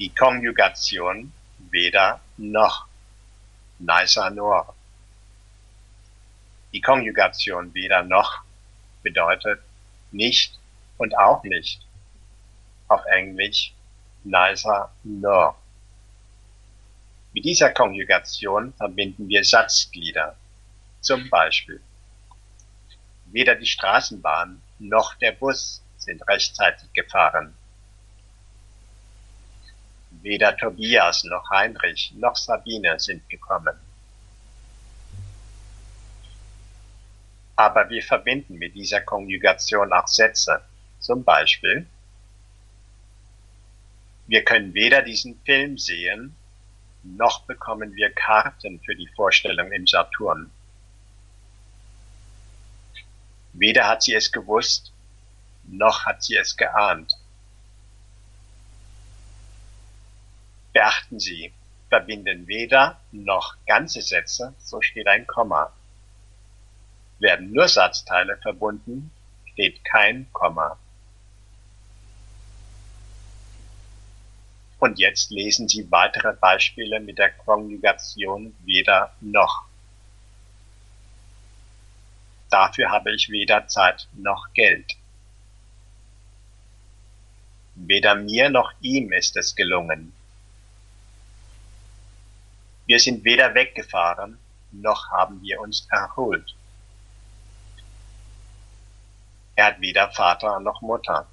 Die Konjugation weder noch nicer nur. Die Konjugation weder noch bedeutet nicht und auch nicht. Auf Englisch neither nor. Mit dieser Konjugation verbinden wir Satzglieder. Zum Beispiel Weder die Straßenbahn noch der Bus sind rechtzeitig gefahren. Weder Tobias noch Heinrich noch Sabine sind gekommen. Aber wir verbinden mit dieser Konjugation auch Sätze. Zum Beispiel, wir können weder diesen Film sehen, noch bekommen wir Karten für die Vorstellung im Saturn. Weder hat sie es gewusst, noch hat sie es geahnt. Beachten Sie, verbinden weder noch ganze Sätze, so steht ein Komma. Werden nur Satzteile verbunden, steht kein Komma. Und jetzt lesen Sie weitere Beispiele mit der Konjugation weder noch. Dafür habe ich weder Zeit noch Geld. Weder mir noch ihm ist es gelungen. Wir sind weder weggefahren, noch haben wir uns erholt. Er hat weder Vater noch Mutter.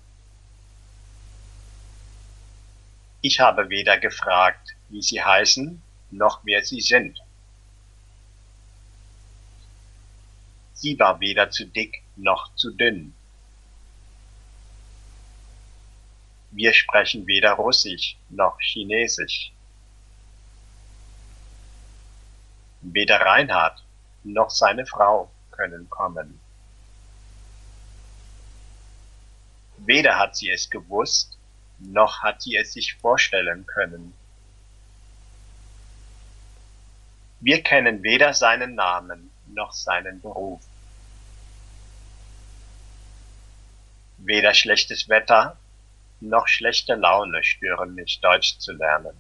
Ich habe weder gefragt, wie sie heißen, noch wer sie sind. Sie war weder zu dick noch zu dünn. Wir sprechen weder Russisch noch Chinesisch. Weder Reinhard noch seine Frau können kommen. Weder hat sie es gewusst, noch hat sie es sich vorstellen können. Wir kennen weder seinen Namen noch seinen Beruf. Weder schlechtes Wetter noch schlechte Laune stören mich Deutsch zu lernen.